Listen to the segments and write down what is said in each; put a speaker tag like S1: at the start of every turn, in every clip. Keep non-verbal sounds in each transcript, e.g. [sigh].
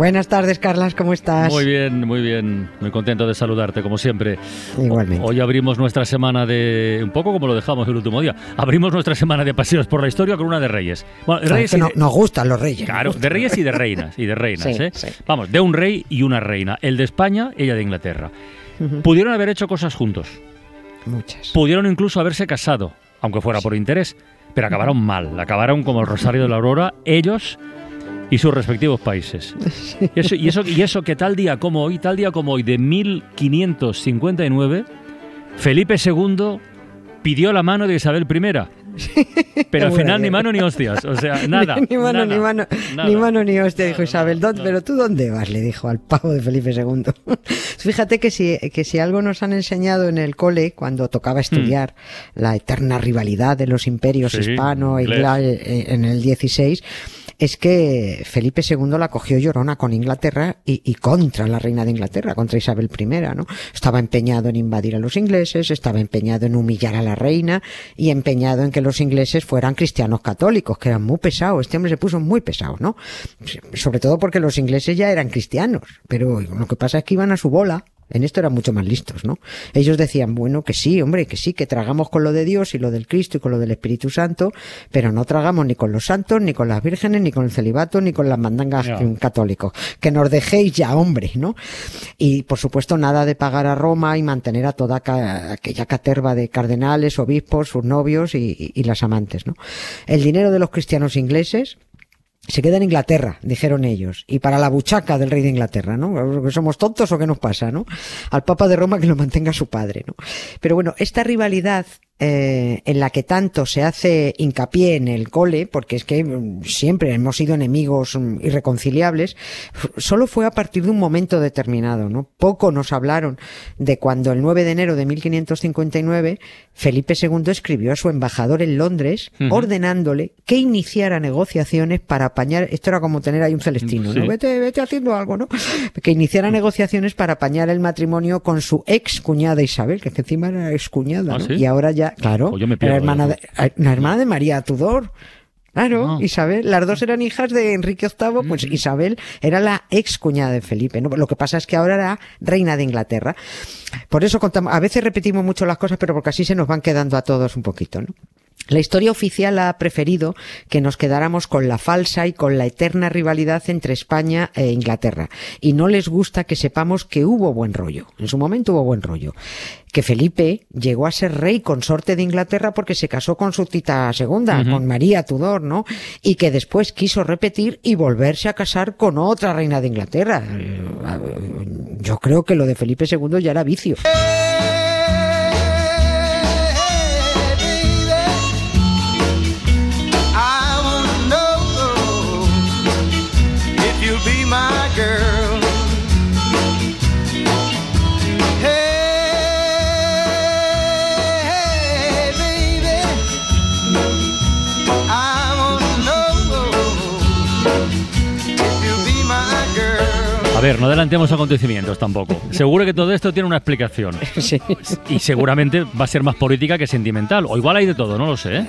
S1: Buenas tardes, Carlas, ¿cómo estás?
S2: Muy bien, muy bien. Muy contento de saludarte, como siempre.
S1: Igualmente.
S2: Hoy abrimos nuestra semana de. Un poco como lo dejamos el último día. Abrimos nuestra semana de paseos por la historia con una de Reyes.
S1: Bueno, reyes Nos gustan los reyes.
S2: Claro, de reyes y de reinas. Y de reinas, ¿eh? Vamos, de un rey y una reina. El de España, ella de Inglaterra. Pudieron haber hecho cosas juntos.
S1: Muchas.
S2: Pudieron incluso haberse casado, aunque fuera por interés. Pero acabaron mal. Acabaron como el Rosario de la Aurora. Ellos y sus respectivos países. [laughs] Y eso, y eso, y eso que tal día como hoy, tal día como hoy, de 1559, Felipe II pidió la mano de Isabel I. Pero al final ni mano ni hostias, o sea, nada. [laughs]
S1: ni, mano, ni mano, ni mano ni hostia, dijo Isabel. Pero tú dónde vas, le dijo al pavo de Felipe II. [laughs] Fíjate que si, que si algo nos han enseñado en el cole, cuando tocaba estudiar la eterna rivalidad de los imperios hispano e en el 16, es que Felipe II la cogió llorona con Inglaterra y, contra la reina de Inglaterra, contra Isabel I, ¿no? Estaba empeñado en invadir a los ingleses, estaba empeñado en humillar a la reina y empeñado en que los ingleses fueran cristianos católicos, que eran muy pesados. Este hombre se puso muy pesado, ¿no? Sobre todo porque los ingleses ya eran cristianos, pero lo que pasa es que iban a su bola en esto eran mucho más listos, ¿no? Ellos decían, bueno, que sí, hombre, que sí, que tragamos con lo de Dios y lo del Cristo y con lo del Espíritu Santo, pero no tragamos ni con los santos, ni con las vírgenes, ni con el celibato, ni con las mandangas católicos. Que nos dejéis ya, hombre, ¿no? Y por supuesto, nada de pagar a Roma y mantener a toda aquella caterva de cardenales, obispos, sus novios y, y las amantes, ¿no? El dinero de los cristianos ingleses, se queda en Inglaterra, dijeron ellos, y para la buchaca del rey de Inglaterra, ¿no? ¿Que somos tontos o qué nos pasa, no? Al Papa de Roma que lo mantenga su padre, ¿no? Pero bueno, esta rivalidad eh, en la que tanto se hace hincapié en el cole, porque es que mm, siempre hemos sido enemigos mm, irreconciliables, solo fue a partir de un momento determinado, ¿no? Poco nos hablaron de cuando el 9 de enero de 1559 Felipe II escribió a su embajador en Londres ordenándole que iniciara negociaciones para apañar, esto era como tener ahí un celestino, ¿no? Vete, vete haciendo algo, ¿no? [laughs] Que iniciara negociaciones para apañar el matrimonio con su ex cuñada Isabel, que encima era ex cuñada, ¿no? ¿Ah, y ahora ya claro,
S2: pues
S1: la hermana, de, la hermana de María Tudor. Claro, ah. Isabel, las dos eran hijas de Enrique VIII, pues mm. Isabel era la ex cuñada de Felipe, ¿no? Lo que pasa es que ahora era reina de Inglaterra. Por eso contamos, a veces repetimos mucho las cosas, pero porque así se nos van quedando a todos un poquito, ¿no? La historia oficial ha preferido que nos quedáramos con la falsa y con la eterna rivalidad entre España e Inglaterra. Y no les gusta que sepamos que hubo buen rollo. En su momento hubo buen rollo. Que Felipe llegó a ser rey consorte de Inglaterra porque se casó con su tita segunda, con María Tudor, ¿no? Y que después quiso repetir y volverse a casar con otra reina de Inglaterra. Yo creo que lo de Felipe II ya era vicio.
S2: A ver, no adelantemos acontecimientos tampoco. Seguro que todo esto tiene una explicación. [laughs]
S1: Sí.
S2: Y seguramente va a ser más política que sentimental. O igual hay de todo, no lo sé. ¿eh?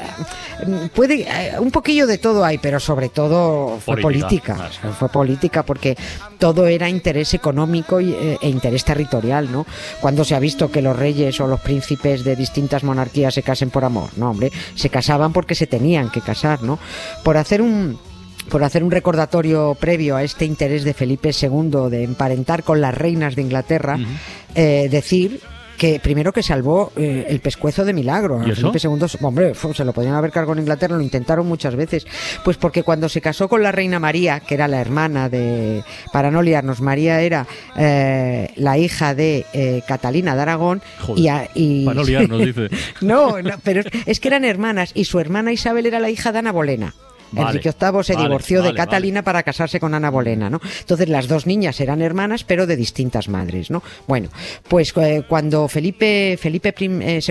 S1: Puede, eh, un poquillo de todo hay, pero sobre todo fue política. Fue política porque todo era interés económico eh, e interés territorial, ¿no? Cuando se ha visto que los reyes o los príncipes de distintas monarquías se casen por amor, no, hombre, se casaban porque se tenían que casar, ¿no? Por hacer un por hacer un recordatorio previo a este interés de Felipe II de emparentar con las reinas de Inglaterra, eh, decir que primero que salvó eh, el pescuezo de milagro. Felipe II, hombre, se lo podían haber cargado en Inglaterra, lo intentaron muchas veces. Pues porque cuando se casó con la reina María, que era la hermana de, para no liarnos, María era eh, la hija de Catalina de Aragón.
S2: y, y, para no liarnos, dice. [laughs]
S1: no, no, pero es que eran hermanas y su hermana Isabel era la hija de Ana Bolena Enrique VIII se divorció de Catalina para casarse con Ana Bolena, ¿no? Entonces las dos niñas eran hermanas, pero de distintas madres, ¿no? Bueno, pues eh, cuando Felipe Felipe II, eh,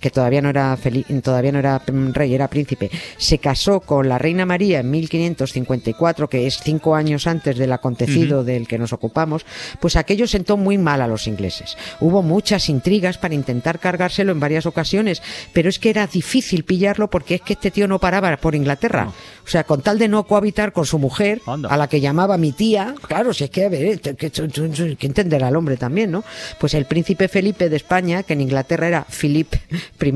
S1: que todavía no era todavía no era rey, era príncipe, se casó con la reina María en 1554, que es cinco años antes del acontecido del que nos ocupamos, pues aquello sentó muy mal a los ingleses. Hubo muchas intrigas para intentar cargárselo en varias ocasiones, pero es que era difícil pillarlo porque es que este tío no paraba por Inglaterra. O sea, con tal de no cohabitar con su mujer, a la que llamaba mi tía, claro, si es que, a ver, que, que entenderá el hombre también, ¿no? Pues el príncipe Felipe de España, que en Inglaterra era Philip [laughs] I,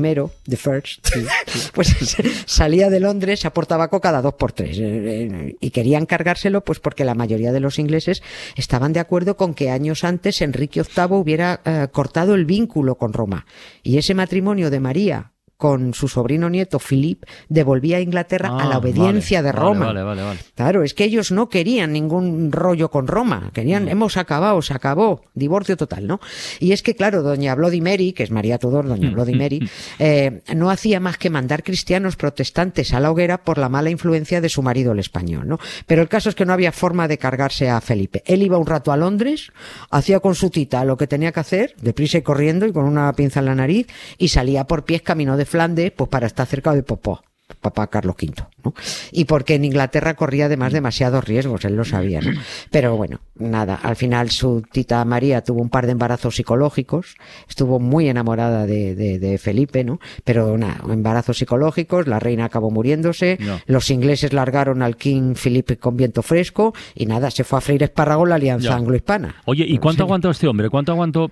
S1: the first, [laughs] pues salía de Londres, aportaba coca cada dos por tres. Eh, eh, y querían cargárselo, pues porque la mayoría de los ingleses estaban de acuerdo con que años antes Enrique VIII hubiera eh, cortado el vínculo con Roma. Y ese matrimonio de María con su sobrino nieto Philip, devolvía a Inglaterra a la ah, obediencia de Roma. claro, es que ellos no querían ningún rollo con Roma, querían, mm. hemos acabado, se acabó, divorcio total, ¿no? Y es que, claro, doña Bloody Mary, que es María Tudor, doña mm. Bloody Mary, [laughs] eh, no hacía más que mandar cristianos protestantes a la hoguera por la mala influencia de su marido el español, ¿no? Pero el caso es que no había forma de cargarse a Felipe. Él iba un rato a Londres, hacía con su tita lo que tenía que hacer, deprisa y corriendo y con una pinza en la nariz, y salía por pies camino de Flandes, pues para estar cerca de Popó papá Carlos V, ¿no? Y porque en Inglaterra corría además demasiados riesgos, él lo sabía, ¿no? Pero bueno, nada, al final su tita María tuvo un par de embarazos psicológicos, estuvo muy enamorada de, de, Felipe, ¿no? Pero nada, embarazos psicológicos, la reina acabó muriéndose, los ingleses largaron al King Felipe con viento fresco y nada, se fue a freír espárrago la alianza anglo-hispana.
S2: Oye, ¿y cuánto aguantó este hombre? ¿Cuánto aguantó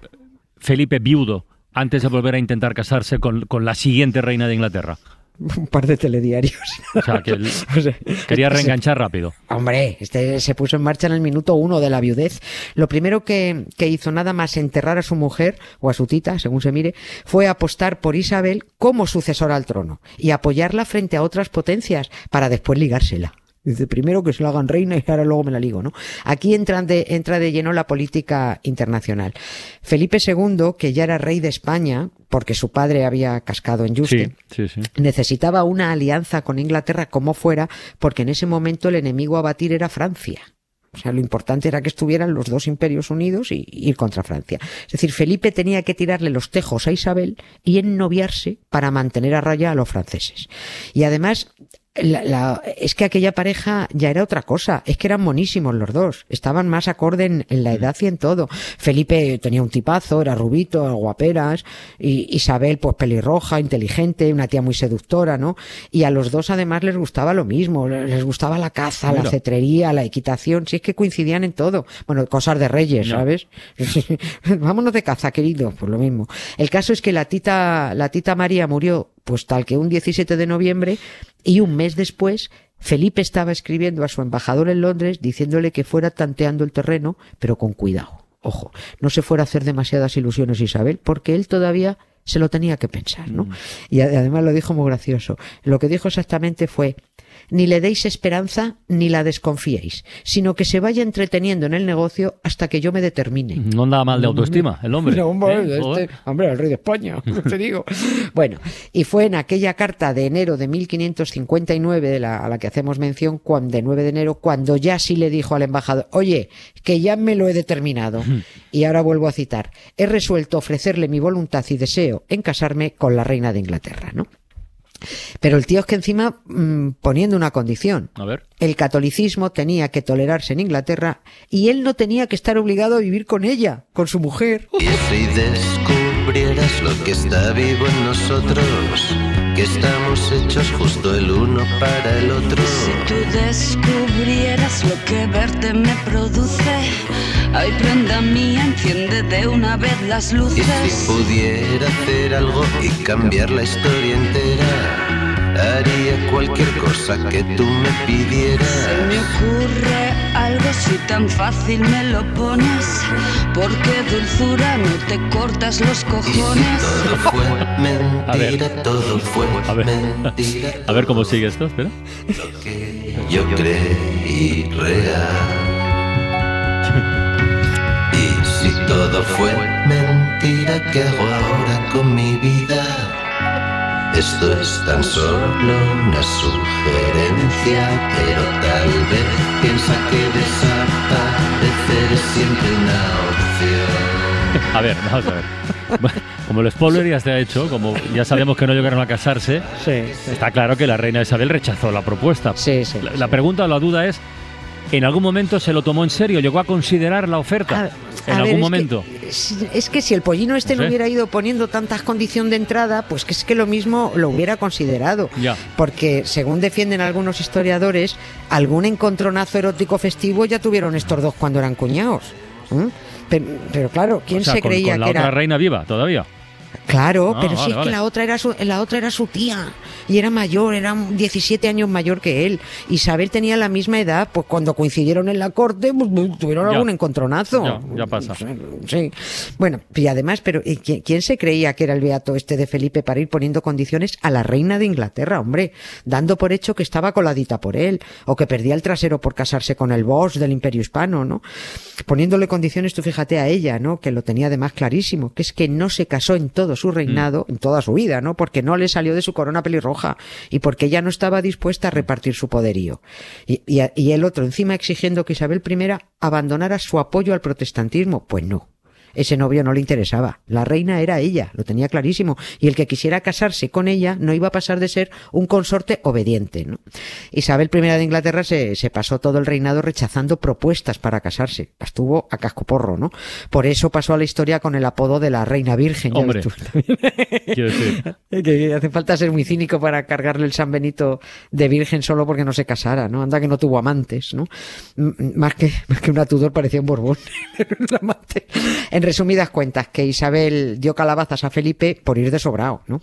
S2: Felipe viudo? Antes de volver a intentar casarse con, la siguiente reina de Inglaterra [laughs]
S1: un par de telediarios.
S2: O sea, que [laughs] quería reenganchar rápido.
S1: Hombre, este se puso en marcha en el minuto uno de la viudez. Lo primero que, que, hizo nada más enterrar a su mujer, o a su tita, según se mire, fue apostar por Isabel como sucesora al trono y apoyarla frente a otras potencias para después ligársela. Dice, primero que se lo hagan reina y ahora luego me la ligo, ¿no? Aquí entra de, entra de lleno la política internacional. Felipe II, que ya era rey de España, porque su padre había cascado en Juste, necesitaba una alianza con Inglaterra como fuera, porque en ese momento el enemigo a batir era Francia. O sea, lo importante era que estuvieran los dos imperios unidos y ir contra Francia. Es decir, Felipe tenía que tirarle los tejos a Isabel y ennoviarse para mantener a raya a los franceses. Y además, la, es que aquella pareja ya era otra cosa, es que eran monísimos los dos, estaban más acorde en, la edad y en todo. Felipe tenía un tipazo, era rubito, guaperas, y Isabel pues pelirroja, inteligente, una tía muy seductora, ¿no? Y a los dos además les gustaba lo mismo, les gustaba la caza, la cetrería, la equitación, si es que coincidían en todo. Bueno, cosas de reyes, ¿sabes? [laughs] Vámonos de caza, querido, pues lo mismo. El caso es que la tita, la tita María murió pues tal que un 17 de noviembre y un mes después Felipe estaba escribiendo a su embajador en Londres diciéndole que fuera tanteando el terreno, pero con cuidado. Ojo, no se fuera a hacer demasiadas ilusiones Isabel, porque él todavía se lo tenía que pensar, ¿no? Mm. Y además lo dijo muy gracioso. Lo que dijo exactamente fue, ni le deis esperanza ni la desconfiéis, sino que se vaya entreteniendo en el negocio hasta que yo me determine.
S2: No anda mal de autoestima el hombre.
S1: hombre, ¿Eh? este, hombre, el rey de España, [laughs] te digo. bueno, y fue en aquella carta de enero de 1559 de la, a la que hacemos mención, cuando, de 9 de enero, cuando ya sí le dijo al embajador, oye, que ya me lo he determinado. y ahora vuelvo a citar, he resuelto ofrecerle mi voluntad y deseo en casarme con la reina de Inglaterra, ¿no? Pero el tío es que encima mm, poniendo una condición.
S2: A ver.
S1: El catolicismo tenía que tolerarse en Inglaterra y él no tenía que estar obligado a vivir con ella, con su mujer.
S3: Y si descubrieras lo que está vivo en nosotros, que estamos hechos justo el uno para el otro.
S4: Si tú descubrieras lo que verte me produce Ay, prenda mía, enciende de una vez las luces.
S3: Y si pudiera hacer algo y cambiar la historia entera, haría cualquier cosa que tú me pidieras.
S4: Se me ocurre algo si tan fácil me lo pones, porque dulzura no te cortas los cojones.
S3: todo fue [laughs] mentira, todo fue a ver. mentira.
S2: A ver cómo sigue esto, espera.
S3: Lo que yo creí real. Todo fue mentira, ¿qué hago ahora con mi vida? Esto es tan solo una sugerencia, pero tal vez piensa que desaparecer es siempre una opción. [laughs]
S2: A ver, vamos a ver. Como el spoiler ya se ha hecho, como ya sabemos que no llegaron a casarse, está claro que la reina Isabel rechazó la propuesta.
S1: Sí, sí.
S2: La, la pregunta o la duda es, ¿en algún momento se lo tomó en serio? ¿Llegó a considerar la oferta?
S1: A-
S2: en
S1: ver,
S2: algún momento.
S1: que- es, que si el pollino este
S2: No
S1: hubiera ido poniendo tantas condiciones de entrada, pues que es que lo mismo lo hubiera considerado.
S2: Ya.
S1: Porque, según defienden algunos historiadores, algún encontronazo erótico festivo ya tuvieron estos dos cuando eran cuñados. Pero, pero claro, ¿quién
S2: O sea,
S1: se
S2: con,
S1: creía
S2: con la
S1: que
S2: otra
S1: era?
S2: reina viva todavía.
S1: Claro,
S2: Ah,
S1: pero
S2: vale,
S1: sí es
S2: vale.
S1: que la otra era su, la otra era su tía y era mayor, era 17 años mayor que él. Isabel tenía la misma edad, pues cuando coincidieron en la corte, pues, pues, tuvieron
S2: Ya.
S1: algún encontronazo.
S2: Ya, ya pasa.
S1: Sí. Bueno, y además, pero ¿y ¿quién, quién se creía que era el beato este de Felipe para ir poniendo condiciones a la reina de Inglaterra, hombre? Dando por hecho que estaba coladita por él, o que perdía el trasero por casarse con el boss del imperio hispano, ¿no? Poniéndole condiciones, tú fíjate a ella, ¿no? Que lo tenía además clarísimo, que es que no se casó en todo su reinado, en toda su vida, ¿no? Porque no le salió de su corona pelirroja y porque ella no estaba dispuesta a repartir su poderío. Y, el otro encima exigiendo que Isabel I abandonara su apoyo al protestantismo. Pues no. Ese novio no le interesaba. La reina era ella, lo tenía clarísimo. Y el que quisiera casarse con ella no iba a pasar de ser un consorte obediente. ¿no? Isabel I de Inglaterra se, se pasó todo el reinado rechazando propuestas para casarse. Las tuvo a cascoporro, ¿no? Por eso pasó a la historia con el apodo de la reina virgen.
S2: Hombre. [laughs] Quiero decir, [laughs]
S1: Que hace falta ser muy cínico para cargarle el San Benito de virgen solo porque no se casara, ¿no? Anda que no tuvo amantes, ¿no? M- Más que, más que una Tudor parecía un Borbón. [laughs] amante. En resumidas cuentas, que Isabel dio calabazas a Felipe por ir de sobrado, ¿no?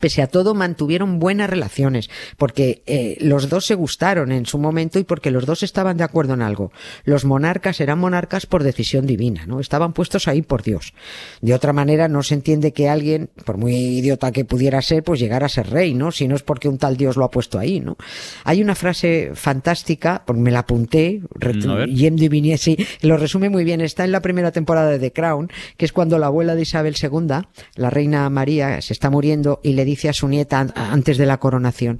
S1: Pese a todo, mantuvieron buenas relaciones, porque eh, los dos se gustaron en su momento y porque los dos estaban de acuerdo en algo. Los monarcas eran monarcas por decisión divina, ¿no? Estaban puestos ahí por Dios. De otra manera, no se entiende que alguien, por muy idiota que pudiera ser, pues llegara a ser rey, ¿no? Si no es porque un tal Dios lo ha puesto ahí, ¿no? Hay una frase fantástica, pues me la apunté, y viniendo, sí, lo resume muy bien. Está en la primera temporada de The Crown, que es cuando la abuela de Isabel II, la reina María, se está muriendo y le dice a su nieta an- antes de la coronación.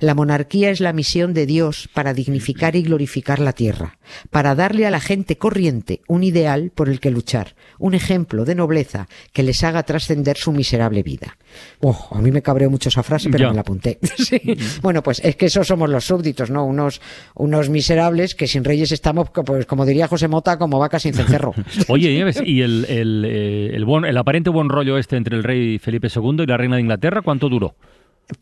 S1: La monarquía es la misión de Dios para dignificar y glorificar la tierra, para darle a la gente corriente un ideal por el que luchar, un ejemplo de nobleza que les haga trascender su miserable vida. Oh, a mí me cabreó mucho esa frase, pero
S2: Ya.
S1: me la apunté. [laughs] Sí. Bueno, pues es que esos somos los súbditos, ¿no? Unos, unos miserables que sin reyes estamos, pues como diría José Mota, como vacas sin cencerro. [laughs]
S2: Oye, Nieves, ¿y el, el, eh, el, buen- el aparente buen rollo este entre el rey Felipe II y la reina de Inglaterra, cuánto duró?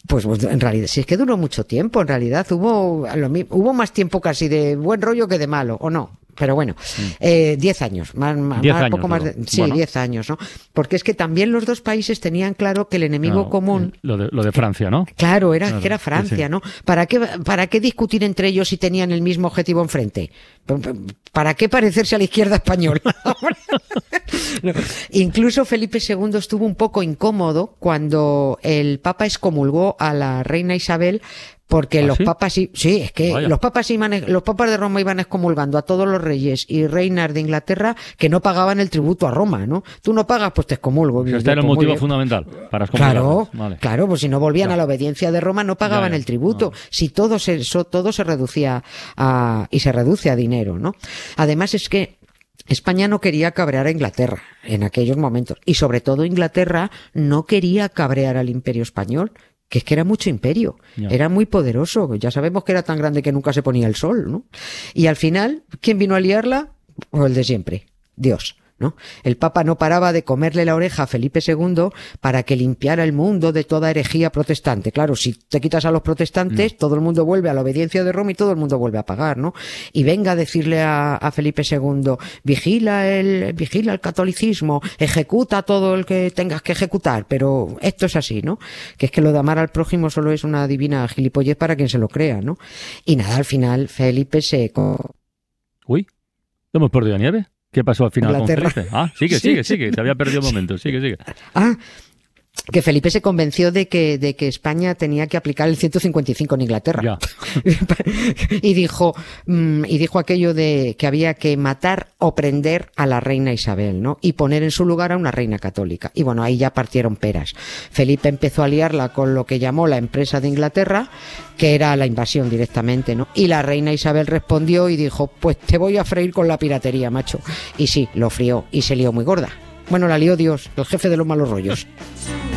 S1: Pues pues, en realidad, si es que duró mucho tiempo, en realidad hubo, lo hubo más tiempo casi de buen rollo que de malo, ¿o no? Pero bueno, eh, diez años, más, más-
S2: Mm. Diez
S1: más-
S2: años
S1: poco más de, sí,
S2: Bueno.
S1: diez años, ¿no? Porque es que también los dos países tenían claro que el enemigo
S2: No,
S1: común
S2: eh, Lo de, lo de Francia, ¿no?
S1: Claro, era,
S2: Claro,
S1: que era Francia,
S2: sí.
S1: ¿no? ¿Para qué, ¿Para qué discutir entre ellos si tenían el mismo objetivo enfrente? ¿Para qué parecerse a la izquierda española? [laughs] No. Incluso Felipe II estuvo un poco incómodo cuando el Papa excomulgó a la reina Isabel porque
S2: ¿Ah,
S1: los
S2: sí?
S1: papas sí, sí, es que
S2: Vaya.
S1: los papas iban, los papas de Roma iban excomulgando a todos los reyes y reinas de Inglaterra que no pagaban el tributo a Roma, ¿no? Tú no pagas, pues te excomulgo.
S2: Este era el motivo fundamental para
S1: Claro.
S2: Vale.
S1: claro, pues si no volvían
S2: Ya.
S1: a la obediencia de Roma no pagaban
S2: Ya, ya.
S1: el tributo.
S2: Ah.
S1: Si todo se, todo se reducía a, y se reduce a dinero, ¿no? Además es que España no quería cabrear a Inglaterra en aquellos momentos. Y sobre todo Inglaterra no quería cabrear al imperio español. Que es que era mucho imperio, era muy poderoso, ya sabemos que era tan grande que nunca se ponía el sol, ¿no? Y al final, ¿quién vino a liarla? Pues el de siempre, Dios. ¿No? El Papa no paraba de comerle la oreja a Felipe II para que limpiara el mundo de toda herejía protestante. Claro, si te quitas a los protestantes, todo el mundo vuelve a la obediencia de Roma y todo el mundo vuelve a pagar, ¿no? Y venga a decirle a, a Felipe II, vigila el, vigila el catolicismo, ejecuta todo el que tengas que ejecutar, pero esto es así, ¿no? Que es que lo de amar al prójimo solo es una divina gilipollez para quien se lo crea, ¿no? Y nada, al final Felipe se
S2: Uy, ¿lo hemos perdido a nieve? ¿Qué pasó al final
S1: Inglaterra.
S2: con Felipe? Ah, sigue, [laughs] sigue, sigue. Te había perdido un momento. Sigue, sigue.
S1: Ah, que Felipe se convenció de que, de que España tenía que aplicar el 155 en Inglaterra. [laughs] y dijo, mm, y dijo aquello de que había que matar o prender a la reina Isabel, ¿no? Y poner en su lugar a una reina católica. Y bueno, ahí ya partieron peras. Felipe empezó a liarla con lo que llamó la empresa de Inglaterra, que era la invasión directamente, ¿no? Y la reina Isabel respondió y dijo, pues te voy a freír con la piratería, macho. Y sí, lo frió y se lió muy gorda. Bueno, la lió Dios, el jefe de los malos rollos. [laughs]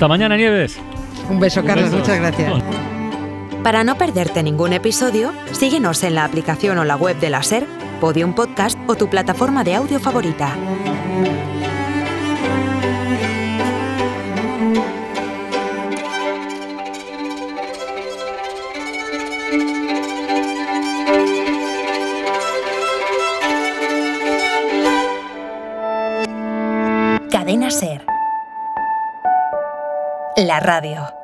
S2: Hasta mañana, Nieves.
S1: Un beso, Carlos. Muchas gracias.
S5: Para no perderte ningún episodio, síguenos en la aplicación o la web de la SER, Podium Podcast o tu plataforma de audio favorita. La radio.